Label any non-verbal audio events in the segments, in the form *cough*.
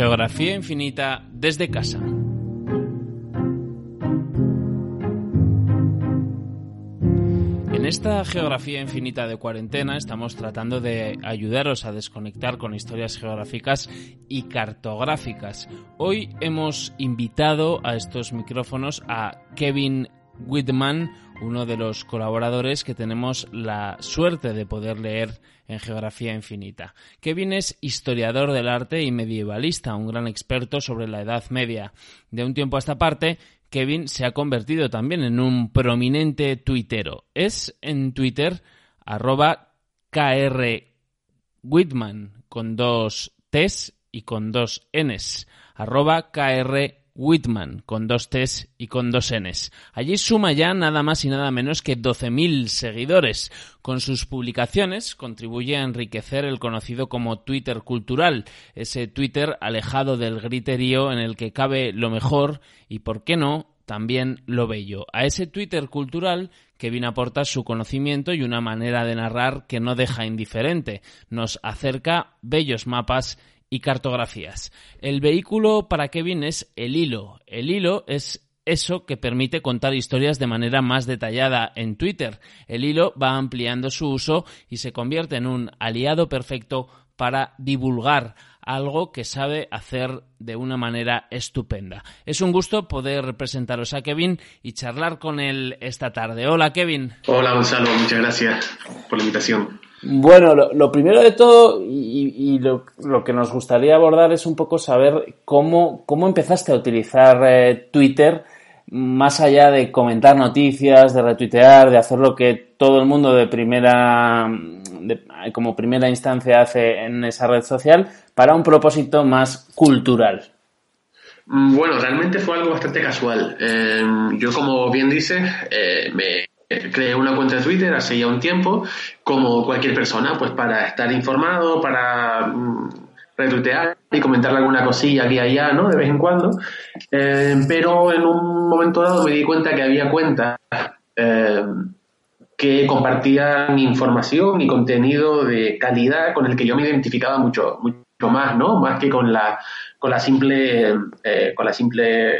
Geografía infinita desde casa. En esta geografía infinita de cuarentena estamos tratando de ayudaros a desconectar con historias geográficas y cartográficas. Hoy hemos invitado a estos micrófonos a Kevin Whitman, uno de los colaboradores que tenemos la suerte de poder leer en Geografía Infinita. Kevin es historiador del arte y medievalista, un gran experto sobre la Edad Media. De un tiempo a esta parte, Kevin se ha convertido también en un prominente tuitero. Es en Twitter arroba con dos T's y con dos N's. Arroba KR Whitman, con dos T's y con dos N's. Allí suma ya nada más y nada menos que 12.000 seguidores. Con sus publicaciones contribuye a enriquecer el conocido como Twitter cultural, ese Twitter alejado del griterío en el que cabe lo mejor y, por qué no, también lo bello. A ese Twitter cultural Kevin aporta su conocimiento y una manera de narrar que no deja indiferente. Nos acerca bellos mapas y cartografías. El vehículo para Kevin es el hilo. El hilo es eso que permite contar historias de manera más detallada en Twitter. El hilo va ampliando su uso y se convierte en un aliado perfecto para divulgar algo que sabe hacer de una manera estupenda. Es un gusto poder presentaros a Kevin y charlar con él esta tarde. Hola Kevin. Hola Gonzalo, muchas gracias por la invitación. Bueno, lo, primero de todo y, lo, que nos gustaría abordar es un poco saber cómo, cómo empezaste a utilizar eh, Twitter más allá de comentar noticias, de retuitear, de hacer lo que todo el mundo de primera, como primera instancia hace en esa red social, para un propósito más cultural. Mm, bueno, realmente fue algo bastante casual. Eh, yo, como bien dices, eh, me creé una cuenta de Twitter hace ya un tiempo, como cualquier persona, pues para estar informado, para mm, retuitear y comentarle alguna cosilla aquí y allá, ¿no? De vez en cuando. Eh, pero en un momento dado me di cuenta que había cuentas eh, que compartían información y contenido de calidad con el que yo me identificaba mucho, mucho más, ¿no? Más que con la, con la simple, eh, con la simple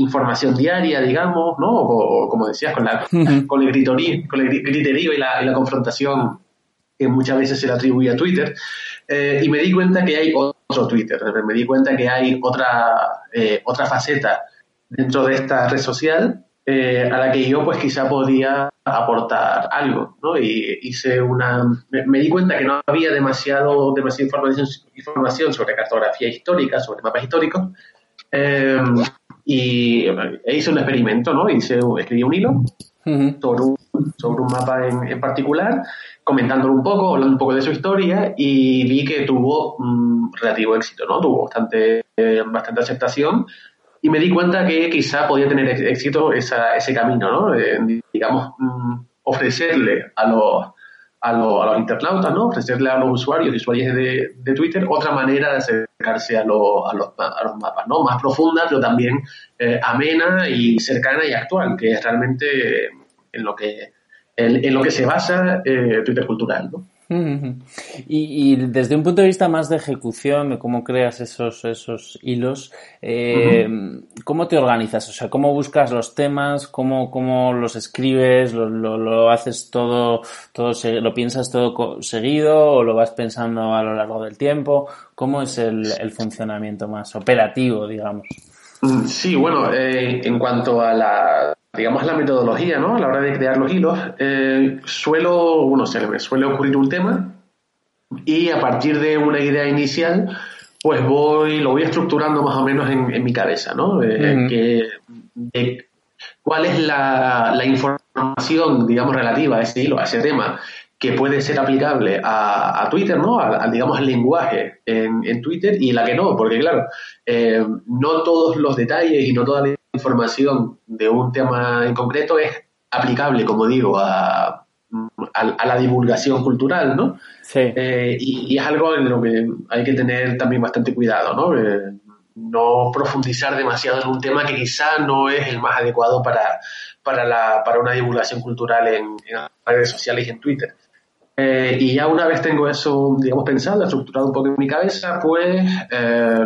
información diaria, digamos, ¿no? O, como decías, con, la, con, el, gritorí, con el griterío y la, y la confrontación que muchas veces se le atribuye a Twitter. Eh, y me di cuenta que hay otro Twitter, me di cuenta que hay otra, eh, otra faceta dentro de esta red social eh, a la que yo pues quizá podía aportar algo, ¿no? Y hice una... Me, di cuenta que no había demasiado, demasiada información, información sobre cartografía histórica, sobre mapas históricos, y hice un experimento, ¿no? Hice, escribí un hilo sobre, un, sobre, un, mapa en, en particular comentándolo un poco, hablando un poco de su historia y vi que tuvo un relativo éxito, ¿no? Tuvo bastante, bastante aceptación y me di cuenta que quizá podía tener éxito ese camino, ¿no? digamos, mm, ofrecerle a los, a, los, a los internautas, ¿no? Ofrecerle a los usuarios y usuarios de, de, Twitter otra manera de acercarse a, los, a, los, mapas, ¿no? Más profunda, pero también eh, amena y cercana y actual, que es realmente en lo que en, lo que se basa eh, Twitter cultural. ¿no? Y, desde un punto de vista más de ejecución, de cómo creas esos, esos hilos, eh, ¿cómo te organizas? O sea, ¿cómo buscas los temas? ¿Cómo, cómo los escribes? ¿Lo, lo, haces todo, todo, lo piensas todo seguido o lo vas pensando a lo largo del tiempo? ¿Cómo es el, el funcionamiento más operativo, digamos? Mm, sí, bueno, eh, en cuanto a la, digamos, la metodología, ¿no? A la hora de crear los hilos, eh, suelo, bueno, se me suele ocurrir un tema y a partir de una idea inicial, pues voy, lo voy estructurando más o menos en, mi cabeza, ¿no? Eh, ¿Cuál es la, la, información, digamos, relativa a ese hilo, a ese tema? Que puede ser aplicable a, Twitter, ¿no? Al, digamos, al lenguaje en, Twitter y la que no, porque claro, eh, no todos los detalles y no toda la información de un tema en concreto es aplicable, como digo, a, la divulgación cultural, ¿no? Sí. Eh, y, es algo en lo que hay que tener también bastante cuidado, ¿no? Eh, no profundizar demasiado en un tema que quizá no es el más adecuado para, para, la, para una divulgación cultural en, en redes sociales y en Twitter. Eh, y ya una vez tengo eso, digamos, pensado, estructurado un poco en mi cabeza, pues eh,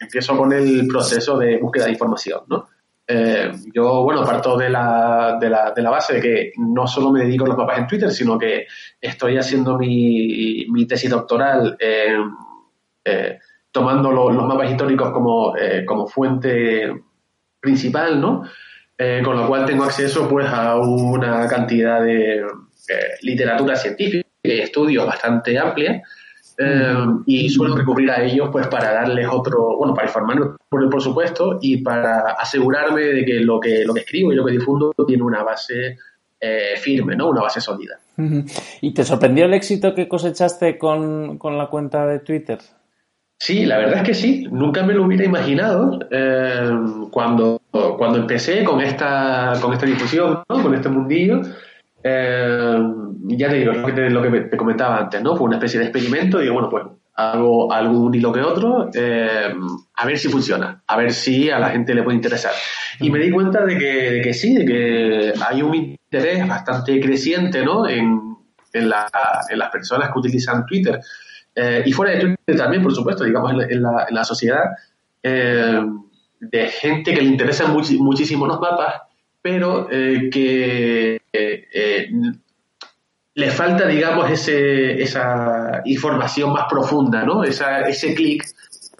empiezo con el proceso de búsqueda de información, ¿no? Eh, yo, bueno, parto de la, de, la, de la, base de que no solo me dedico a los mapas en Twitter, sino que estoy haciendo mi, mi tesis doctoral tomando lo, los mapas históricos como, como fuente principal, ¿no? Con lo cual tengo acceso pues a una cantidad de literatura científica y estudios bastante amplia eh, y suelo recurrir a ellos pues para darles otro, bueno, para informarme por, por supuesto y para asegurarme de que lo que, lo que escribo y lo que difundo tiene una base eh, firme, ¿no? Una base sólida. ¿Y te sorprendió el éxito que cosechaste con, con, la cuenta de Twitter? Sí, la verdad es que sí. Nunca me lo hubiera imaginado eh, cuando, cuando empecé con esta, con esta difusión, ¿no? con este mundillo. Eh, ya te digo, lo que te, lo que te comentaba antes, ¿no? Fue una especie de experimento. Digo, bueno, pues hago algún hilo que otro, eh, a ver si funciona, a ver si a la gente le puede interesar. Y me di cuenta de que, de que sí, de que hay un interés bastante creciente, ¿no? En, en, la, en las personas que utilizan Twitter. Eh, y fuera de Twitter también, por supuesto, digamos, en la, en la, sociedad, eh, de gente que le interesan muchísimo los mapas pero eh, que eh, le falta, digamos, ese, esa información más profunda, ¿no? Esa, ese clic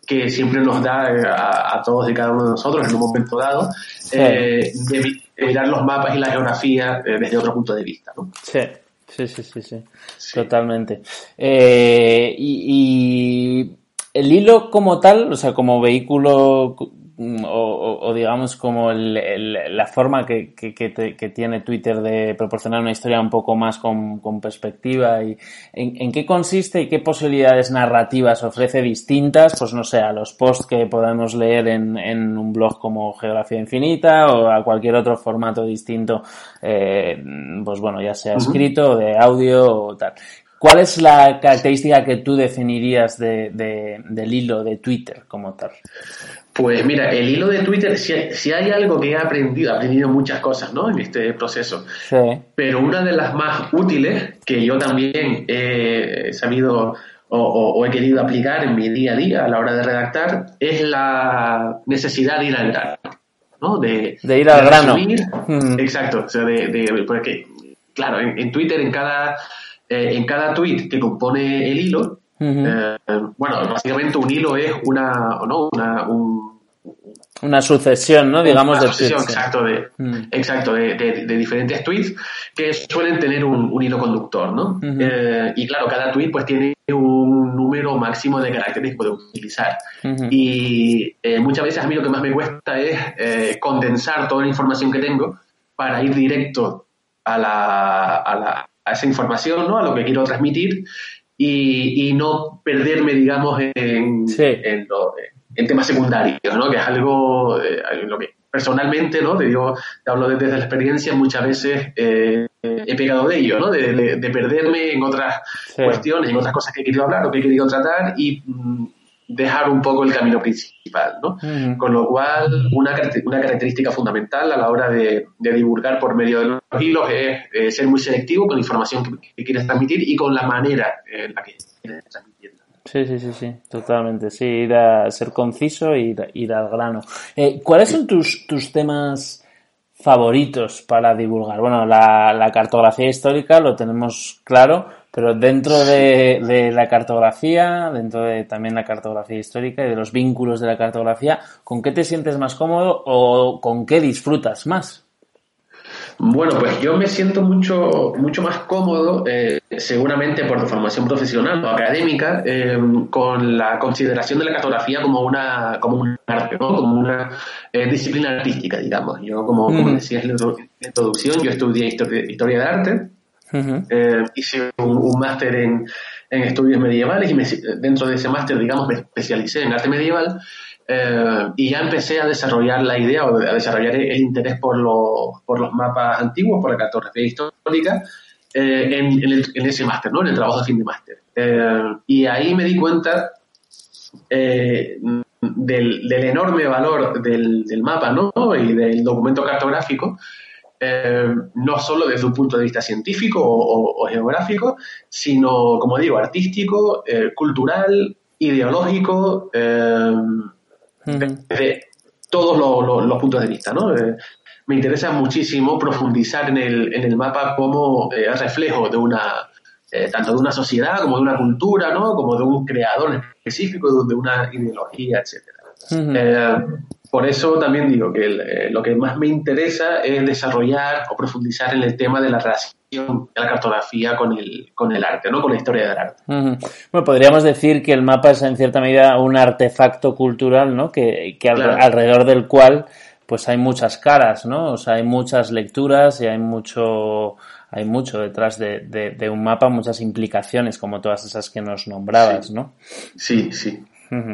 que siempre nos da a, a, todos y cada uno de nosotros en un momento dado, sí. de, mirar los mapas y la geografía desde otro punto de vista, ¿no? Sí. Sí, sí, sí, sí, sí. totalmente. Eh, y, y, el hilo como tal, o sea, como vehículo Mm, o, o, digamos como el, el, la forma que, que, que, te, que, tiene Twitter de proporcionar una historia un poco más con, con perspectiva y en, en, qué consiste y qué posibilidades narrativas ofrece distintas, pues no sé, a los posts que podemos leer en, en un blog como Geografía Infinita o a cualquier otro formato distinto, eh, pues bueno, ya sea escrito, de audio o tal. ¿Cuál es la característica que tú definirías de, de, del hilo de Twitter como tal? Pues mira, el hilo de Twitter, si hay, si hay, algo que he aprendido, he aprendido muchas cosas, ¿no? En este proceso. Sí. Pero una de las más útiles que yo también he sabido o, o, o, he querido aplicar en mi día a día a la hora de redactar es la necesidad de ir al grano, ¿no? De, de ir al de grano. Mm. Exacto. O sea, de, de porque, claro, en, en Twitter, en cada, eh, en cada tweet que compone el hilo, Uh -huh. eh, bueno, básicamente un hilo es una, ¿no? una, un, una sucesión, ¿no? Digamos, una de sucesión, tweets. exacto, de, mm. exacto de, de, de, diferentes tweets que suelen tener un, un hilo conductor, ¿no? Uh -huh. eh, y claro, cada tweet pues tiene un número máximo de caracteres que puede utilizar. Uh -huh. Y eh, muchas veces a mí lo que más me cuesta es eh, condensar toda la información que tengo para ir directo a la, a la a esa información, ¿no? A lo que quiero transmitir y, y no perderme, digamos, en, sí. en, lo, en, temas secundarios, ¿no? Que es algo eh, lo que personalmente, ¿no? Te digo, te hablo desde la experiencia, muchas veces eh, he pegado de ello, ¿no? De, de, de perderme en otras sí. cuestiones, en otras cosas que he querido hablar o que he querido tratar y mm, dejar un poco el camino principal, ¿no? Uh -huh. Con lo cual, una, una característica fundamental a la hora de, de divulgar por medio de los hilos es eh, ser muy selectivo con la información que, que, quieres transmitir y con la manera en la que quieres transmitirla. Sí, sí, sí, sí, totalmente. Sí, ir a ser conciso e ir, ir al grano. Eh, ¿Cuáles son tus, tus temas favoritos para divulgar? Bueno, la, la cartografía histórica lo tenemos claro, pero dentro de, de, la cartografía, dentro de también la cartografía histórica y de los vínculos de la cartografía, ¿con qué te sientes más cómodo o con qué disfrutas más? Bueno, pues yo me siento mucho, mucho más cómodo, eh, seguramente por tu formación profesional o académica, eh, con la consideración de la cartografía como una, como un arte, ¿no? como una eh, disciplina artística, digamos. Yo, como, mm. como decías en la introducción, yo estudié historia, historia de arte, -huh. hice un, máster en, en, estudios medievales y me, dentro de ese máster, digamos, me especialicé en arte medieval. Eh, y ya empecé a desarrollar la idea o a desarrollar el interés por, lo, por los mapas antiguos, por la cartografía histórica, eh, en, en, ese máster, ¿no? en el trabajo de fin de máster. Eh, y ahí me di cuenta eh, del, del, enorme valor del, del, mapa ¿no? y del documento cartográfico no solo desde un punto de vista científico o, geográfico, sino, como digo, artístico, cultural, ideológico, desde todos los, puntos de vista, ¿no? me interesa muchísimo profundizar en el, en el mapa como reflejo de una, eh, tanto de una sociedad como de una cultura, ¿no? Como de un creador específico, de una ideología, etcétera. Eh, por eso también digo que eh, lo que más me interesa es desarrollar o profundizar en el tema de la relación de la cartografía con el, con el arte, ¿no? Con la historia del arte. Bueno, podríamos decir que el mapa es en cierta medida un artefacto cultural, ¿no? Que, que alrededor del cual pues hay muchas caras, ¿no? O sea, hay muchas lecturas y hay mucho hay mucho detrás de, un mapa, muchas implicaciones, como todas esas que nos nombrabas, ¿no? Sí, sí.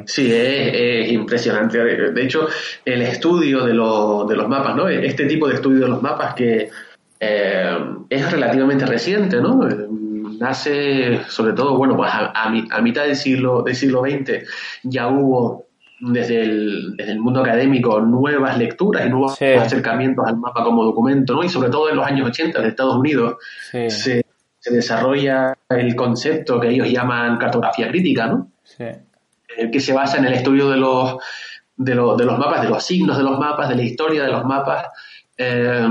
Sí, es, impresionante. De hecho, el estudio de, de, los mapas, ¿no? Este tipo de estudio de los mapas que eh, es relativamente reciente, ¿no? Nace, sobre todo, bueno, pues a, a mitad del siglo, del siglo XX ya hubo desde el, desde el mundo académico nuevas lecturas y nuevos acercamientos al mapa como documento, ¿no? Y sobre todo en los años 80 de Estados Unidos se, se, desarrolla el concepto que ellos llaman cartografía crítica, ¿no? Eh, que se basa en el estudio de los, de, los, de los mapas, de los signos de los mapas, de la historia de los mapas, eh,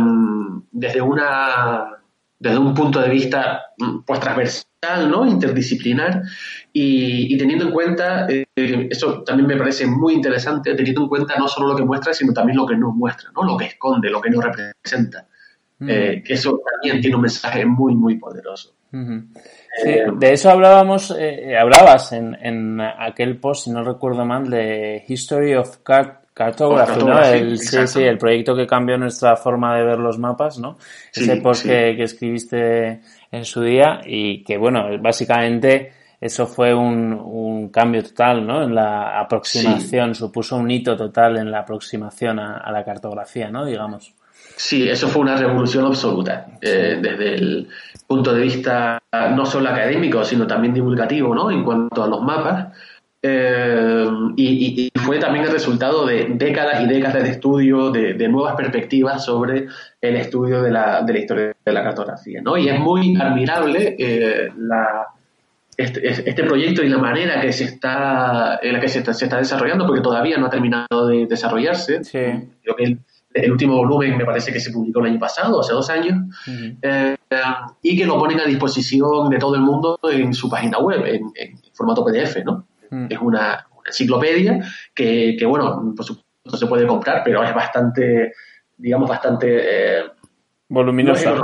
desde una desde un punto de vista pues transversal, ¿no? interdisciplinar y, teniendo en cuenta, eh, eso también me parece muy interesante, teniendo en cuenta no solo lo que muestra, sino también lo que no muestra, ¿no? lo que esconde, lo que no representa. Mm. Que eso también tiene un mensaje muy, muy poderoso. Eh, de eso hablábamos, hablabas en, en, aquel post, si no recuerdo mal, de History of Cartography, ¿no? El, sí, sí, el proyecto que cambió nuestra forma de ver los mapas, ¿no? Ese post que, que, escribiste en su día y que, bueno, básicamente eso fue un, un cambio total, ¿no? En la aproximación, supuso un hito total en la aproximación a, la cartografía, ¿no? Digamos. Sí, eso fue una revolución absoluta, eh, desde el punto de vista no solo académico, sino también divulgativo, ¿no? En cuanto a los mapas. Eh, y, fue también el resultado de décadas y décadas de estudio, de, nuevas perspectivas sobre el estudio de la, de la, historia de la cartografía. ¿no? Y es muy admirable eh, la, este, este, proyecto y la manera que se está, en la que se está, se está, desarrollando, porque todavía no ha terminado de desarrollarse. Creo que el, último volumen me parece que se publicó el año pasado, hace dos años, eh, y que lo ponen a disposición de todo el mundo en su página web, en, formato PDF, ¿no? Es una, enciclopedia que, que, bueno, por supuesto se puede comprar, pero es bastante, digamos, bastante... Eh, voluminosa.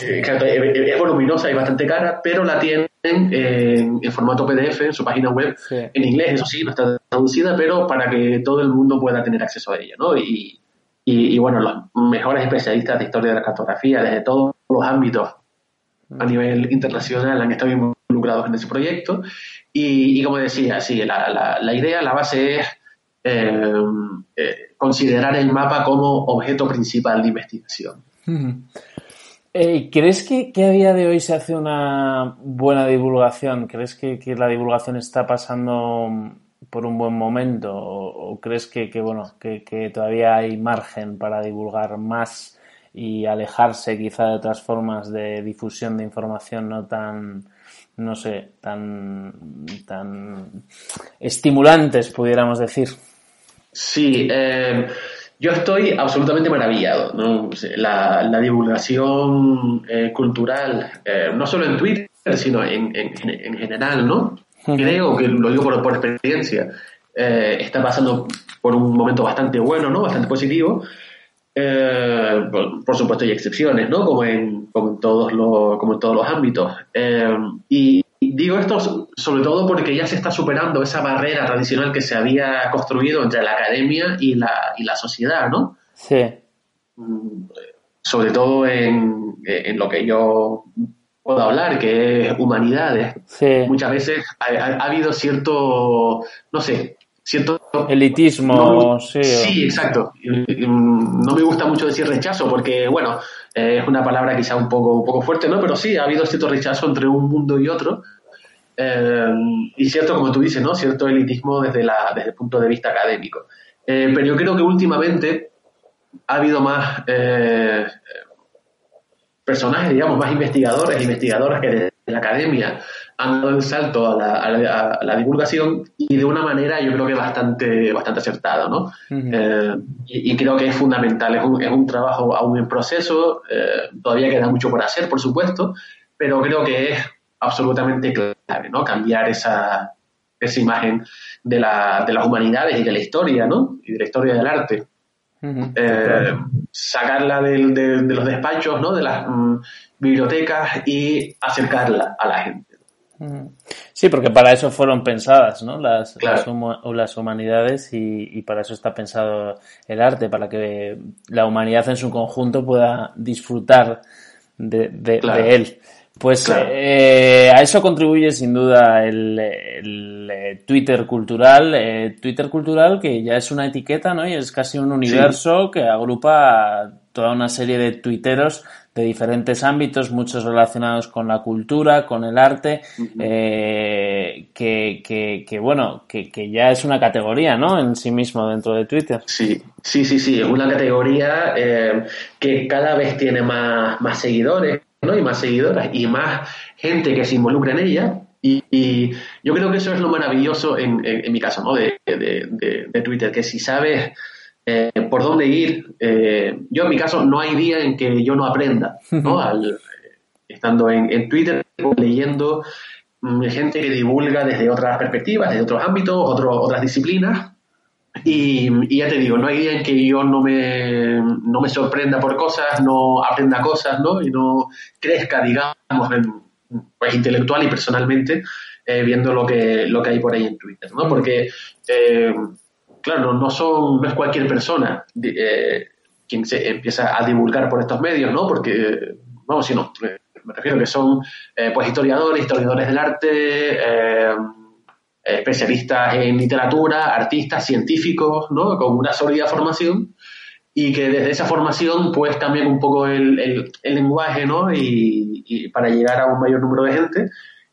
es, voluminosa y bastante cara, pero la tienen en, formato PDF en su página web, en inglés, eso sí, no está traducida, pero para que todo el mundo pueda tener acceso a ella, ¿no? Y, y, bueno, los mejores especialistas de historia de la cartografía desde todos los ámbitos a nivel internacional han estado involucrados en ese proyecto. Y, como decía, sí, la, la, la, idea, la base es eh, eh, considerar el mapa como objeto principal de investigación. Eh, ¿Crees que, a día de hoy se hace una buena divulgación? ¿Crees que, la divulgación está pasando por un buen momento? ¿O, crees que, bueno, que, todavía hay margen para divulgar más y alejarse quizá de otras formas de difusión de información no tan, no sé, tan, tan estimulantes, pudiéramos decir? Sí, eh, yo estoy absolutamente maravillado. ¿no? La, la divulgación eh, cultural, eh, no solo en Twitter, sino en, en, en general, ¿no? Creo que lo digo por, por experiencia. Eh, está pasando por un momento bastante bueno, ¿no? Bastante positivo. Por, por, supuesto hay excepciones, ¿no? Como en, como en, todos, los, como en todos los ámbitos. y, Digo esto sobre todo porque ya se está superando esa barrera tradicional que se había construido entre la academia y la, y la sociedad, ¿no? Sí. Mm, sobre todo en, lo que yo puedo hablar, que es humanidades. Sí. Muchas veces ha, habido cierto, no sé, cierto... Elitismo, sí. Sí, exacto. No me gusta mucho decir rechazo porque, bueno, es una palabra quizá un poco, un poco fuerte, ¿no? Pero sí, ha habido cierto rechazo entre un mundo y otro. Eh, y cierto, como tú dices, ¿no? Cierto elitismo desde, la, desde el punto de vista académico. Eh, pero yo creo que últimamente ha habido más, eh, personajes, digamos, más investigadores, investigadoras que desde la academia han dado el salto a la, a, la, divulgación y de una manera yo creo que bastante, bastante acertada, ¿no? Eh, y, creo que es fundamental, es un, es un trabajo aún en proceso, eh, todavía queda mucho por hacer, por supuesto, pero creo que es absolutamente clave, ¿no? Cambiar esa, esa imagen de, la, de las humanidades y de la historia, ¿no? Y de la historia del arte. Eh, sacarla de, de, los despachos, ¿no? De las mm, bibliotecas y acercarla a la gente. Sí, porque para eso fueron pensadas ¿no? las, las, humanidades y, para eso está pensado el arte, para que la humanidad en su conjunto pueda disfrutar de, de, él. Pues eh, a eso contribuye sin duda el, eh, Twitter cultural, eh, Twitter cultural que ya es una etiqueta, ¿no? Y es casi un universo que agrupa toda una serie de tuiteros de diferentes ámbitos, muchos relacionados con la cultura, con el arte, eh, que, que, bueno, que, que, ya es una categoría, ¿no? En sí mismo dentro de Twitter. Sí, sí, sí, sí, es una categoría eh, que cada vez tiene más, más seguidores, ¿no? Y más seguidoras y más gente que se involucra en ella. Y, yo creo que eso es lo maravilloso en, en, mi caso, ¿no? De, de, de Twitter, que si sabes eh, por dónde ir. Eh, yo en mi caso no hay día en que yo no aprenda, ¿no? *laughs* Al, estando en, Twitter, leyendo mm, gente que divulga desde otras perspectivas, desde otros ámbitos, otras disciplinas. Y, ya te digo, no hay día en que yo no me, no me sorprenda por cosas, no aprenda cosas, ¿no? Y no crezca, digamos, pues, intelectual y personalmente, eh, viendo lo que, lo que hay por ahí en Twitter, ¿no? Porque claro, no son, no es cualquier persona eh, quien se empieza a divulgar por estos medios, ¿no? Porque, vamos, sino, eh, me refiero que son eh, pues historiadores, historiadores del arte, especialistas en literatura, artistas, científicos, ¿no? Con una sólida formación y que desde esa formación pues cambian un poco el, lenguaje, ¿no? y, para llegar a un mayor número de gente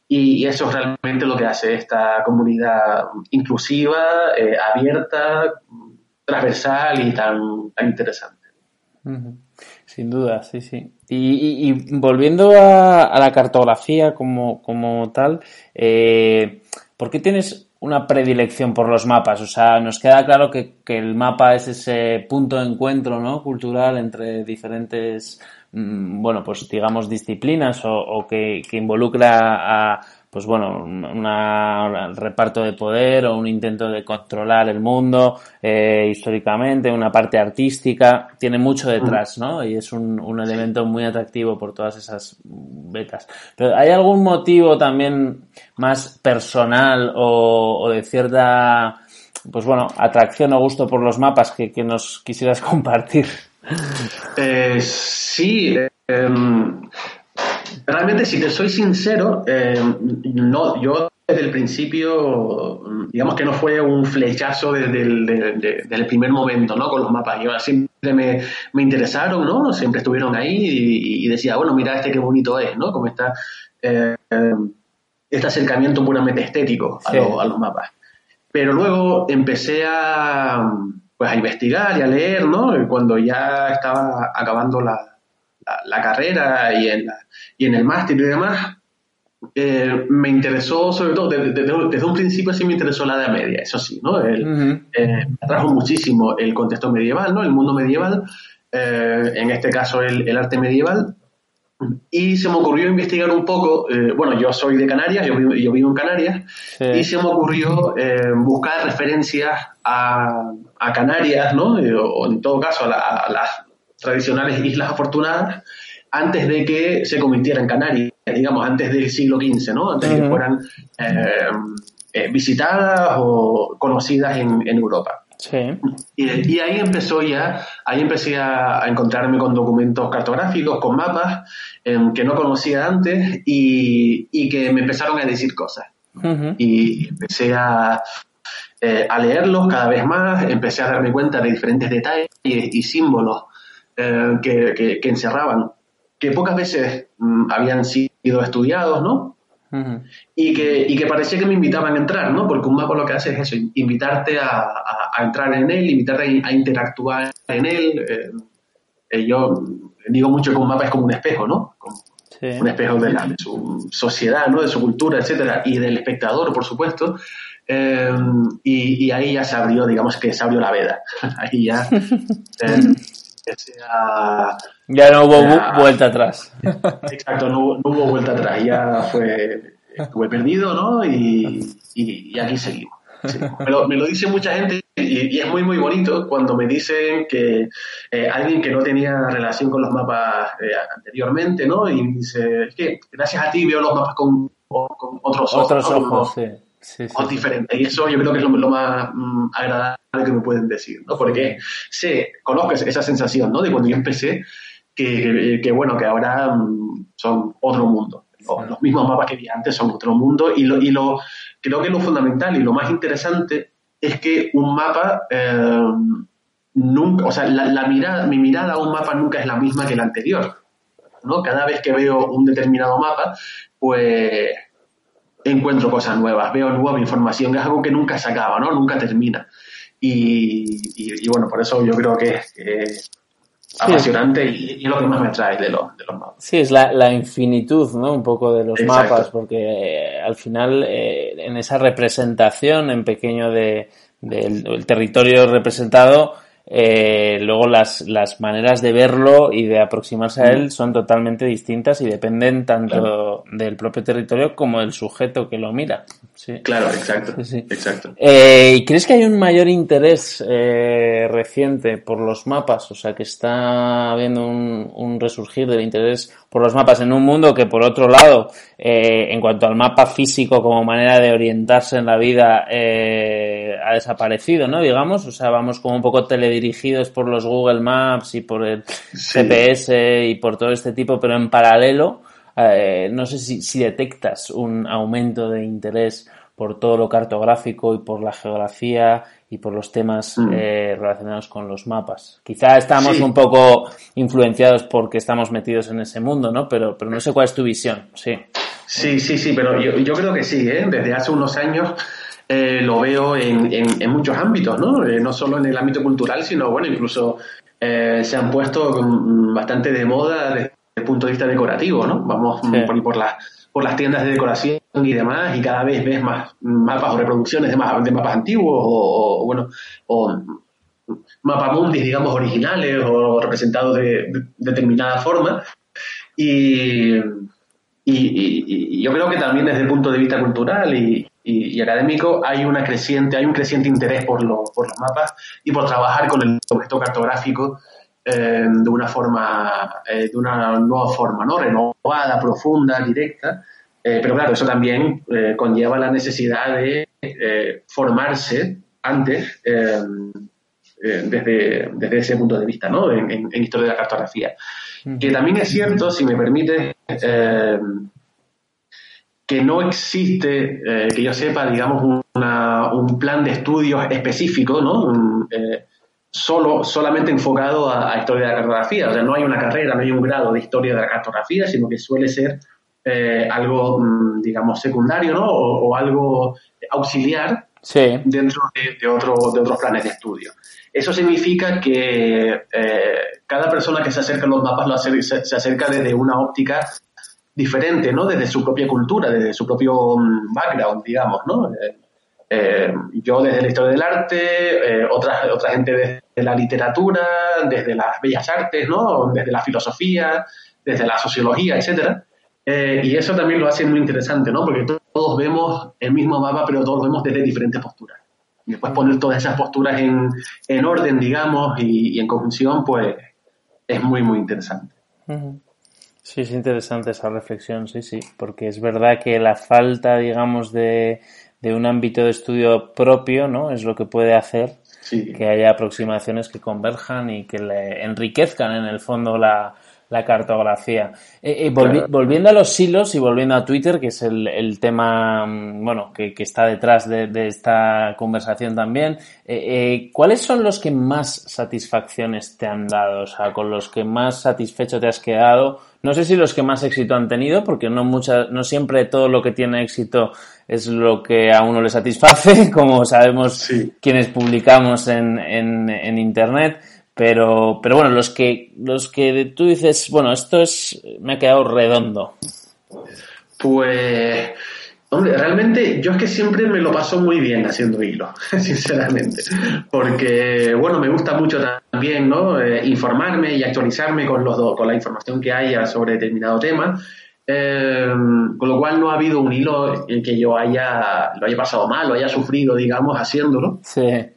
y, eso es realmente lo que hace esta comunidad inclusiva, eh, abierta, transversal y tan, tan interesante. Sin duda, sí, sí. Y, volviendo a, la cartografía como, como tal, eh, ¿por qué tienes una predilección por los mapas? O sea, nos queda claro que, que el mapa es ese punto de encuentro ¿no? cultural entre diferentes Mm, bueno, pues digamos disciplinas o, que, involucra a, pues bueno, un reparto de poder o un intento de controlar el mundo eh, históricamente, una parte artística, tiene mucho detrás, ¿no? Y es un, un elemento muy atractivo por todas esas becas. Pero ¿hay algún motivo también más personal o, o de cierta, pues bueno, atracción o gusto por los mapas que, que nos quisieras *laughs* compartir? Eh, sí, em, realmente si te soy sincero, em, no, yo desde el principio, digamos que no fue un flechazo desde el, primer momento, ¿no? Con los mapas. Yo siempre me, me interesaron, ¿no? Siempre estuvieron ahí y, decía, bueno, mira este qué bonito es, ¿no? Como está eh, este acercamiento puramente estético a, a los mapas. Pero luego empecé a pues a investigar y a leer, ¿no? Cuando ya estaba acabando la, la, carrera y en, y en el máster y demás, eh, me interesó sobre todo, desde, un principio sí me interesó la Edad Media, eso sí, ¿no? El, eh, me atrajo muchísimo el contexto medieval, ¿no? El mundo medieval, eh, en este caso el, el, arte medieval, y se me ocurrió investigar un poco, bueno, yo soy de Canarias, yo vivo, yo vivo en Canarias, y se me ocurrió buscar referencias a, a Canarias, ¿no? Eh, o en todo caso a, las tradicionales Islas Afortunadas, antes de que se convirtiera en Canarias, digamos, antes del siglo XV, ¿no? Antes de que fueran eh, eh, visitadas o conocidas en, Europa. Sí. Y, ahí empezó ya, ahí empecé a, encontrarme con documentos cartográficos, con mapas que no conocía antes y, y, que me empezaron a decir cosas. Y empecé a, eh, a leerlos cada vez más, empecé a darme cuenta de diferentes detalles y símbolos eh, que, encerraban, que pocas veces mm, habían sido estudiados, ¿no? y, que, y que parecía que me invitaban a entrar, ¿no? Porque un mapa lo que hace es eso, invitarte a, entrar en él, invitarte a, interactuar en él. Eh, yo digo mucho que un mapa es como un espejo, ¿no? Un espejo de, de, su sociedad, ¿no? De su cultura, etcétera, y del espectador, por supuesto. Em, y, ahí ya se abrió, digamos que se abrió la veda. *laughs* ahí ya. *laughs* ya, no hubo vuelta atrás. *laughs* exacto, no, hubo vuelta atrás. Ya fue. Estuve perdido, ¿no? Y, y, aquí seguimos. Me, lo, me, lo, dice mucha gente y, es muy, muy bonito cuando me dicen que eh, alguien que no tenía relación con los mapas eh, anteriormente, ¿no? Y dice, es que gracias a ti veo los mapas con, con otros ojos. Otros ojos, sí sí, diferente. Y eso yo creo que es lo, más mm, agradable que me pueden decir, ¿no? Porque sé, conozco esa sensación, ¿no? De cuando yo empecé, que, que bueno, que ahora mm, son otro mundo. Los, mismos mapas que vi antes son otro mundo y, lo, y lo, creo que lo fundamental y lo más interesante es que un mapa eh, nunca, o sea, la, mirada, mi mirada a un mapa nunca es la misma que la anterior. ¿no? Cada vez que veo un determinado mapa, pues encuentro cosas nuevas, veo nueva información, que es algo que nunca se acaba, ¿no? Nunca termina. Y, bueno, por eso yo creo que es apasionante y, es lo que más me atrae de, los, de los mapas. Sí, es la, infinitud, ¿no? Un poco de los mapas, porque eh, al final eh, en esa representación en pequeño de, del territorio representado, eh, luego las, las maneras de verlo y de aproximarse a él son totalmente distintas y dependen tanto del propio territorio como del sujeto que lo mira. Sí. Claro, exacto. exacto. Eh, ¿Y crees que hay un mayor interés eh, reciente por los mapas? O sea, que está habiendo un, un resurgir del interés por los mapas en un mundo que por otro lado, eh, en cuanto al mapa físico como manera de orientarse en la vida, eh, ha desaparecido, ¿no? Digamos, o sea, vamos como un poco teledirigidos por los Google Maps y por el GPS y por todo este tipo, pero en paralelo, eh, no sé si, si detectas un aumento de interés por todo lo cartográfico y por la geografía y por los temas mm. eh, relacionados con los mapas. Quizá estamos un poco influenciados porque estamos metidos en ese mundo, ¿no? Pero, pero no sé cuál es tu visión, sí. Sí, sí, sí, pero yo, yo creo que sí, ¿eh? Desde hace unos años eh, lo veo en, en, muchos ámbitos, ¿no? Eh, no solo en el ámbito cultural, sino, bueno, incluso eh, se han puesto bastante de moda el punto de vista decorativo, ¿no? Vamos por, por la por las tiendas de decoración y demás, y cada vez ves más mapas o reproducciones de, mapas, de mapas antiguos o, bueno, o mapamundis, digamos, originales o representados de, determinada forma. Y, y, yo creo que también desde el punto de vista cultural y, académico hay una creciente, hay un creciente interés por, por los mapas y por trabajar con el objeto cartográfico eh, de una forma, eh, de una nueva forma, ¿no? Renovada, profunda, directa. Eh, pero claro, eso también conlleva la necesidad de formarse antes desde, desde, ese punto de vista, ¿no? En, historia de la cartografía. Que también es cierto, si me permite, que no existe, que yo sepa, digamos, un plan de estudios específico, ¿no? Solo, solamente enfocado a, historia de la cartografía. O sea, no hay una carrera, no hay un grado de historia de la cartografía, sino que suele ser eh, algo, mm, digamos, secundario, ¿no? O, algo auxiliar dentro de, otro, de otros planes de estudio. Eso significa que eh, cada persona que se acerca a los mapas lo se, se, acerca desde una óptica diferente, ¿no? Desde su propia cultura, desde su propio mm, background, digamos, ¿no? Eh, yo desde la historia del arte, eh, otra, otra gente desde la literatura, desde las bellas artes, ¿no? desde la filosofía, desde la sociología, etcétera. Eh, y eso también lo hace muy interesante, ¿no? Porque todos vemos el mismo mapa, pero todos vemos desde diferentes posturas. Y después poner todas esas posturas en, en orden, digamos, y, en conjunción, pues es muy, muy interesante. Sí, es interesante esa reflexión, sí, sí, porque es verdad que la falta, digamos, de, de un ámbito de estudio propio, ¿no? Es lo que puede hacer que haya aproximaciones que converjan y que le enriquezcan en el fondo la, la cartografía. Eh, eh, volviendo a los hilos y volviendo a Twitter, que es el, tema mm, bueno que, está detrás de, esta conversación también, eh, ¿cuáles son los que más satisfacciones te han dado? O sea, con los que más satisfecho te has quedado. No sé si los que más éxito han tenido, porque no, mucha, no siempre todo lo que tiene éxito es lo que a uno le satisface, *laughs* como sabemos quienes publicamos en, en, en Internet Pero, pero bueno, los que, los que tú dices, bueno, esto es, me ha quedado redondo. Pues, hombre, realmente yo es que siempre me lo paso muy bien haciendo hilo, *laughs* sinceramente. Porque, bueno, me gusta mucho también, ¿no? Eh, informarme y actualizarme con, los con la información que haya sobre determinado tema. Eh, con lo cual no ha habido un hilo en que yo haya, lo haya pasado mal, lo haya sufrido, digamos, haciéndolo. Sí. Eh,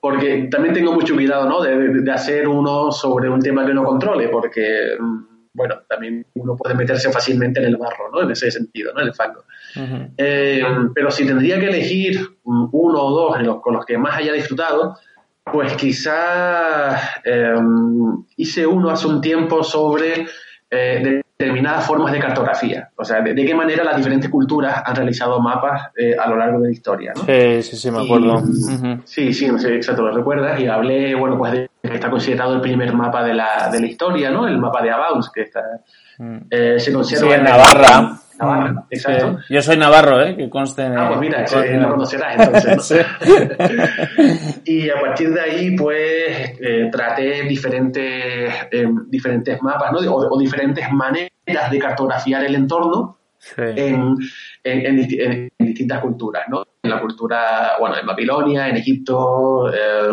porque también tengo mucho cuidado, ¿no? De, de, hacer uno sobre un tema que no controle, porque, bueno, también uno puede meterse fácilmente en el barro, ¿no? En ese sentido, ¿no? En el fango. eh, pero si tendría que elegir uno o dos los, con los que más haya disfrutado, pues quizás hice uno hace un tiempo sobre eh, determinadas formas de cartografía, o sea, de, de, qué manera las diferentes culturas han realizado mapas eh, a lo largo de la historia. ¿no? Sí, sí, sí, me acuerdo. Y, uh -huh. Sí, sí, no sé, exacto, lo recuerdas, y hablé, bueno, pues de que está considerado el primer mapa de la, de la historia, ¿no? El mapa de Abauns, que está, eh, se conserva sí, en Navarra. Navarra, mm, exacto. Sí. Yo soy navarro, ¿eh? Que conste en Ah, pues mira, ese lo conocerás entonces. ¿no? *laughs* y a partir de ahí, pues, eh, traté diferentes, eh, diferentes mapas, ¿no? O, o, diferentes maneras de cartografiar el entorno sí. en, en, en, en, distintas culturas, ¿no? En la cultura, bueno, en Babilonia, en Egipto, eh,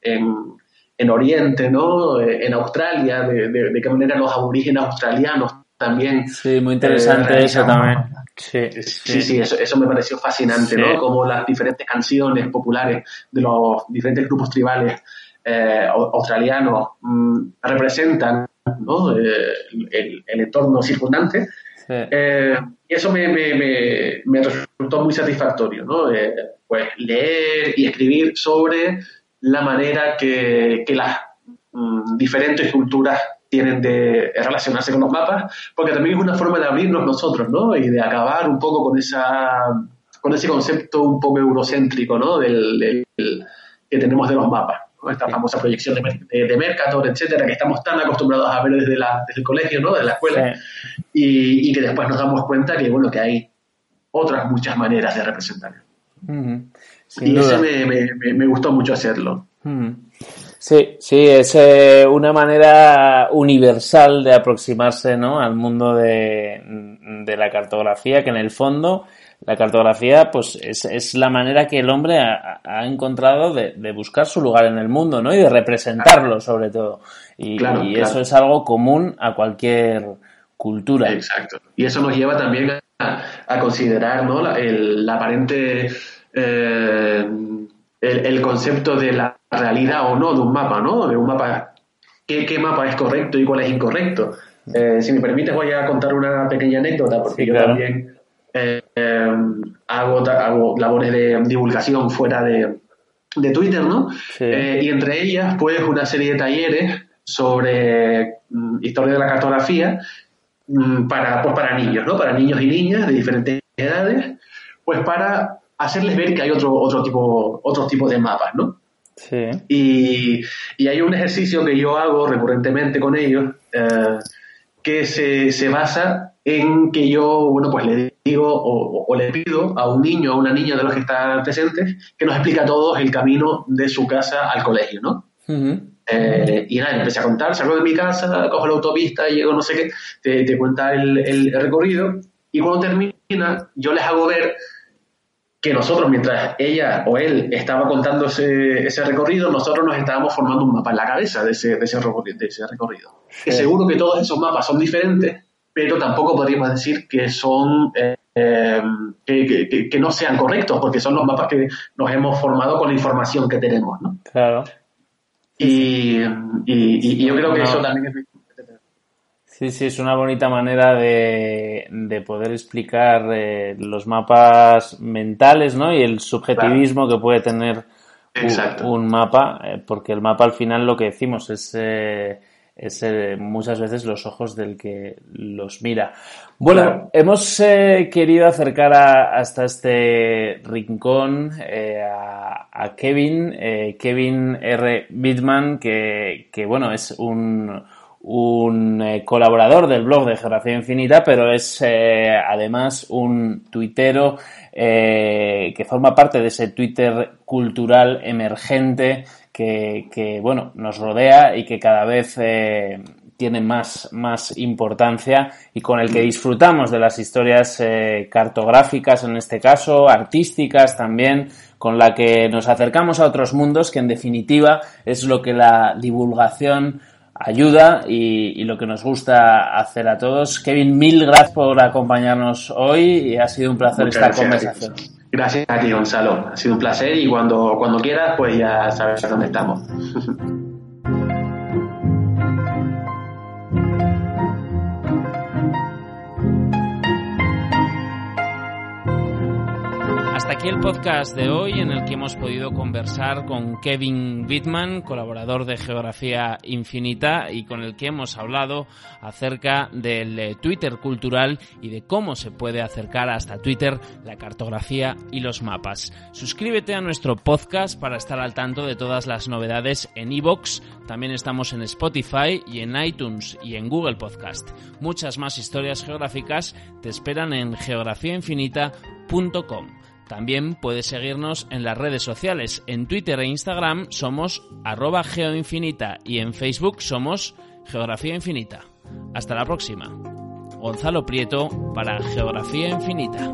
en, en Oriente, ¿no? En Australia, de, de, de qué manera los aborígenes australianos también. Sí, muy interesante eh, eso también. Sí, sí, sí, eso, eso, me pareció fascinante, sí. ¿no? Como las diferentes canciones populares de los diferentes grupos tribales eh, australianos mmm, representan ¿no? Eh, el, el, entorno circundante. Sí. Eh, y eso me, me, me, me, resultó muy satisfactorio, ¿no? Eh, pues leer y escribir sobre la manera que, que las mmm, diferentes culturas tienen de relacionarse con los mapas, porque también es una forma de abrirnos nosotros, ¿no? Y de acabar un poco con esa con ese concepto un poco eurocéntrico, ¿no? Del, del que tenemos de los mapas. ¿no? Esta famosa proyección de, de, de, Mercator, etcétera, que estamos tan acostumbrados a ver desde, la, desde el colegio, ¿no? Desde la escuela, sí. y, y, que después nos damos cuenta que, bueno, que hay otras muchas maneras de representar. Uh -huh. y duda. ese me, me, me, gustó mucho hacerlo. Uh -huh. Sí, sí, es eh, una manera universal de aproximarse ¿no? al mundo de, de, la cartografía, que en el fondo la cartografía pues es, es la manera que el hombre ha, ha encontrado de, de, buscar su lugar en el mundo ¿no? y de representarlo sobre todo. Y, claro, y claro. eso es algo común a cualquier cultura. Exacto. Y eso nos lleva también a, a considerar ¿no? la, el, la aparente... Eh, el, el, concepto de la realidad o no de un mapa, ¿no? De un mapa, ¿qué, qué mapa es correcto y cuál es incorrecto? Eh, si me permites voy a contar una pequeña anécdota, porque sí, yo también eh, eh, hago, hago, labores de divulgación fuera de, de Twitter, ¿no? Sí. Y entre ellas, pues, una serie de talleres sobre um, historia de la cartografía um, para, pues, para niños, ¿no? Para niños y niñas de diferentes edades, pues para hacerles ver que hay otro, otro, tipo, otro tipo de mapas, ¿no? Sí. Y, y, hay un ejercicio que yo hago recurrentemente con ellos eh, que se, se, basa en que yo, bueno, pues le digo o, o, le pido a un niño o una niña de los que están presentes que nos explica a todos el camino de su casa al colegio, ¿no? Uh -huh. eh, y nada, empecé a contar, salgo de mi casa, cojo la autopista, llego no sé qué, te, te cuenta el, el, el recorrido y cuando termina yo les hago ver que nosotros, mientras ella o él estaba contando ese, ese, recorrido, nosotros nos estábamos formando un mapa en la cabeza de ese, de ese, de ese recorrido. Sí. Que seguro que todos esos mapas son diferentes, pero tampoco podríamos decir que son eh, eh, que, que, que, no sean correctos, porque son los mapas que nos hemos formado con la información que tenemos, ¿no? Claro. Y, y, y yo creo que no. eso también es Sí, sí, es una bonita manera de, de poder explicar eh, los mapas mentales, ¿no? Y el subjetivismo claro. que puede tener un, un, mapa, eh, porque el mapa al final lo que decimos es, eh, es muchas veces los ojos del que los mira. Bueno, claro. hemos querido acercar a, hasta este rincón a, a, Kevin, Kevin R. Bitman, que, que bueno, es un un eh, colaborador del blog de Geografía Infinita, pero es eh, además un tuitero eh, que forma parte de ese Twitter cultural emergente que, bueno, nos rodea y que cada vez eh, tiene más, más importancia y con el que disfrutamos de las historias eh, cartográficas, en este caso, artísticas también, con la que nos acercamos a otros mundos, que en definitiva es lo que la divulgación ayuda y, lo que nos gusta hacer a todos. Kevin, mil gracias por acompañarnos hoy y ha sido un placer esta conversación. Gracias a ti, Gonzalo. Ha sido un placer y cuando, cuando quieras, pues ya sabes dónde estamos. *laughs* aquí el podcast de hoy en el que hemos podido conversar con Kevin Wittman, colaborador de Geografía Infinita, y con el que hemos hablado acerca del eh, Twitter cultural y de cómo se puede acercar hasta Twitter la cartografía y los mapas. Suscríbete a nuestro podcast para estar al tanto de todas las novedades en iVoox. También estamos en Spotify y en iTunes y en Google Podcast. Muchas más historias geográficas te esperan en geografiainfinita.com. También puedes seguirnos en las redes sociales. En Twitter e Instagram somos arroba geoinfinita y en Facebook somos Geografía Infinita. Hasta la próxima. Gonzalo Prieto para Geografía Infinita.